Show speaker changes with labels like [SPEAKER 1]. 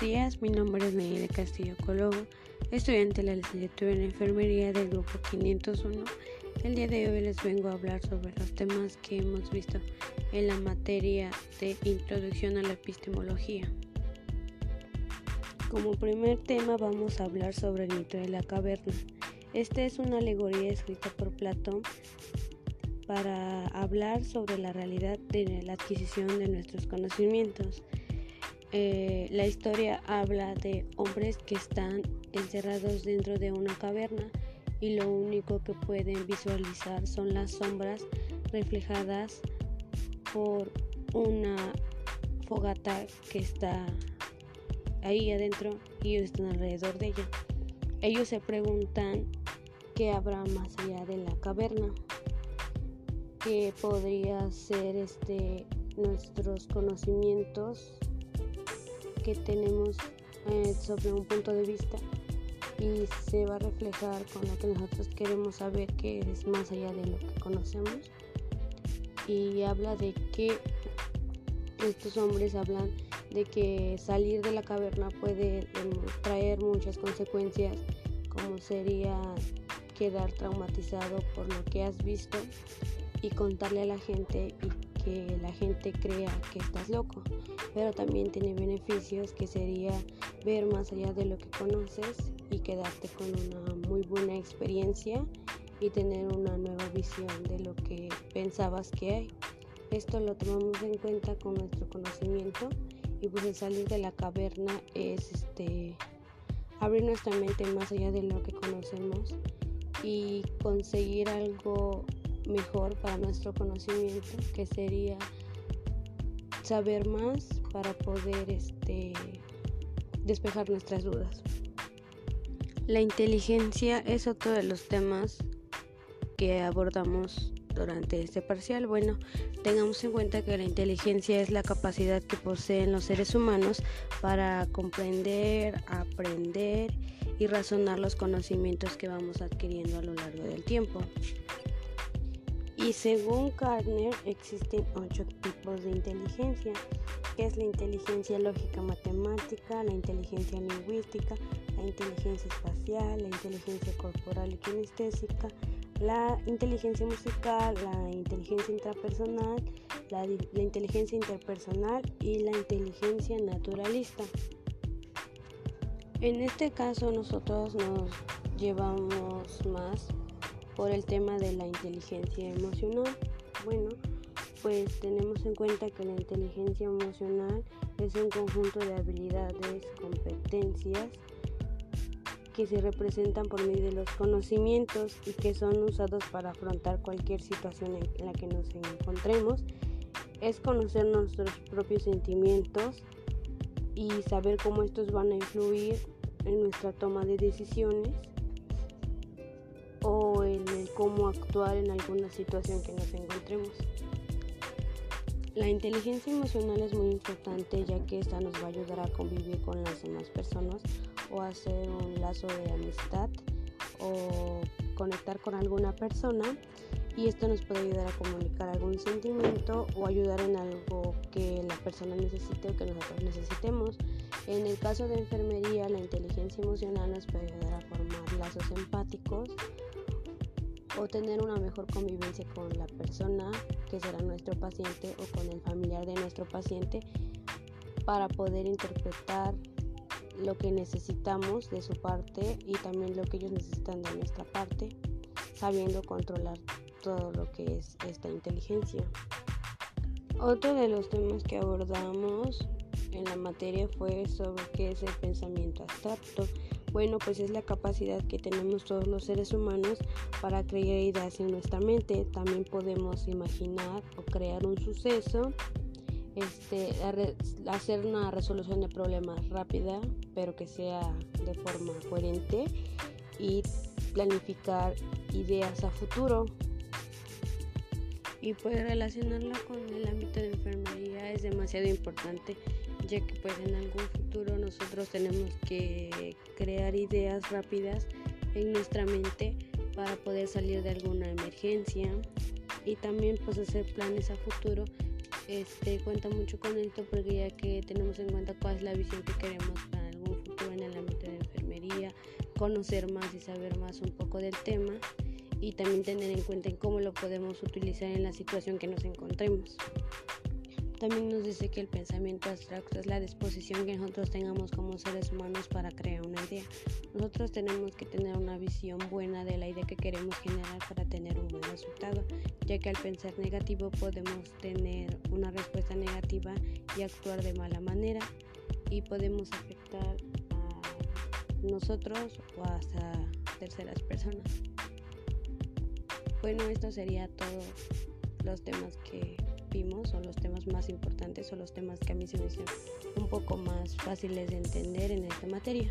[SPEAKER 1] días, mi nombre es Nayeli Castillo Colobo, estudiante de la licenciatura en enfermería del grupo 501. El día de hoy les vengo a hablar sobre los temas que hemos visto en la materia de introducción a la epistemología. Como primer tema vamos a hablar sobre el mito de la caverna. Esta es una alegoría escrita por Platón para hablar sobre la realidad de la adquisición de nuestros conocimientos. Eh, la historia habla de hombres que están encerrados dentro de una caverna y lo único que pueden visualizar son las sombras reflejadas por una fogata que está ahí adentro y ellos están alrededor de ella. Ellos se preguntan qué habrá más allá de la caverna, que podría ser este nuestros conocimientos que tenemos eh, sobre un punto de vista y se va a reflejar con lo que nosotros queremos saber que es más allá de lo que conocemos. Y habla de que estos hombres hablan de que salir de la caverna puede traer muchas consecuencias como sería quedar traumatizado por lo que has visto y contarle a la gente y que la gente crea que estás loco pero también tiene beneficios que sería ver más allá de lo que conoces y quedarte con una muy buena experiencia y tener una nueva visión de lo que pensabas que hay. Esto lo tomamos en cuenta con nuestro conocimiento y pues el salir de la caverna es este abrir nuestra mente más allá de lo que conocemos y conseguir algo mejor para nuestro conocimiento que sería saber más para poder este, despejar nuestras dudas. La inteligencia es otro de los temas que abordamos durante este parcial. Bueno, tengamos en cuenta que la inteligencia es la capacidad que poseen los seres humanos para comprender, aprender y razonar los conocimientos que vamos adquiriendo a lo largo del tiempo. Y según Gardner existen ocho tipos de inteligencia, que es la inteligencia lógica matemática, la inteligencia lingüística, la inteligencia espacial, la inteligencia corporal y kinestésica, la inteligencia musical, la inteligencia intrapersonal, la, inteligencia interpersonal y la inteligencia naturalista. En este caso nosotros nos llevamos más por el tema de la inteligencia emocional. Bueno, pues tenemos en cuenta que la inteligencia emocional es un conjunto de habilidades, competencias que se representan por medio de los conocimientos y que son usados para afrontar cualquier situación en la que nos encontremos. Es conocer nuestros propios sentimientos y saber cómo estos van a influir en nuestra toma de decisiones o en cómo actuar en alguna situación que nos encontremos. La inteligencia emocional es muy importante ya que esta nos va a ayudar a convivir con las demás personas o hacer un lazo de amistad o conectar con alguna persona y esto nos puede ayudar a comunicar algún sentimiento o ayudar en algo que la persona necesite o que nosotros necesitemos. En el caso de enfermería, la inteligencia emocional nos puede ayudar a formar lazos empáticos o tener una mejor convivencia con la persona que será nuestro paciente o con el familiar de nuestro paciente para poder interpretar lo que necesitamos de su parte y también lo que ellos necesitan de nuestra parte, sabiendo controlar todo lo que es esta inteligencia. Otro de los temas que abordamos en la materia fue sobre qué es el pensamiento abstracto. Bueno, pues es la capacidad que tenemos todos los seres humanos para crear ideas en nuestra mente. También podemos imaginar o crear un suceso, este, hacer una resolución de problemas rápida, pero que sea de forma coherente y planificar ideas a futuro. Y pues relacionarlo con el ámbito de enfermería es demasiado importante ya que pues en algún futuro nosotros tenemos que crear ideas rápidas en nuestra mente para poder salir de alguna emergencia y también pues hacer planes a futuro este, cuenta mucho con esto porque ya que tenemos en cuenta cuál es la visión que queremos para algún futuro en el ámbito de enfermería, conocer más y saber más un poco del tema y también tener en cuenta en cómo lo podemos utilizar en la situación que nos encontremos. También nos dice que el pensamiento abstracto es la disposición que nosotros tengamos como seres humanos para crear una idea. Nosotros tenemos que tener una visión buena de la idea que queremos generar para tener un buen resultado, ya que al pensar negativo podemos tener una respuesta negativa y actuar de mala manera y podemos afectar a nosotros o hasta terceras personas. Bueno, esto sería todos los temas que o los temas más importantes o los temas que a mí se me hicieron un poco más fáciles de entender en esta materia.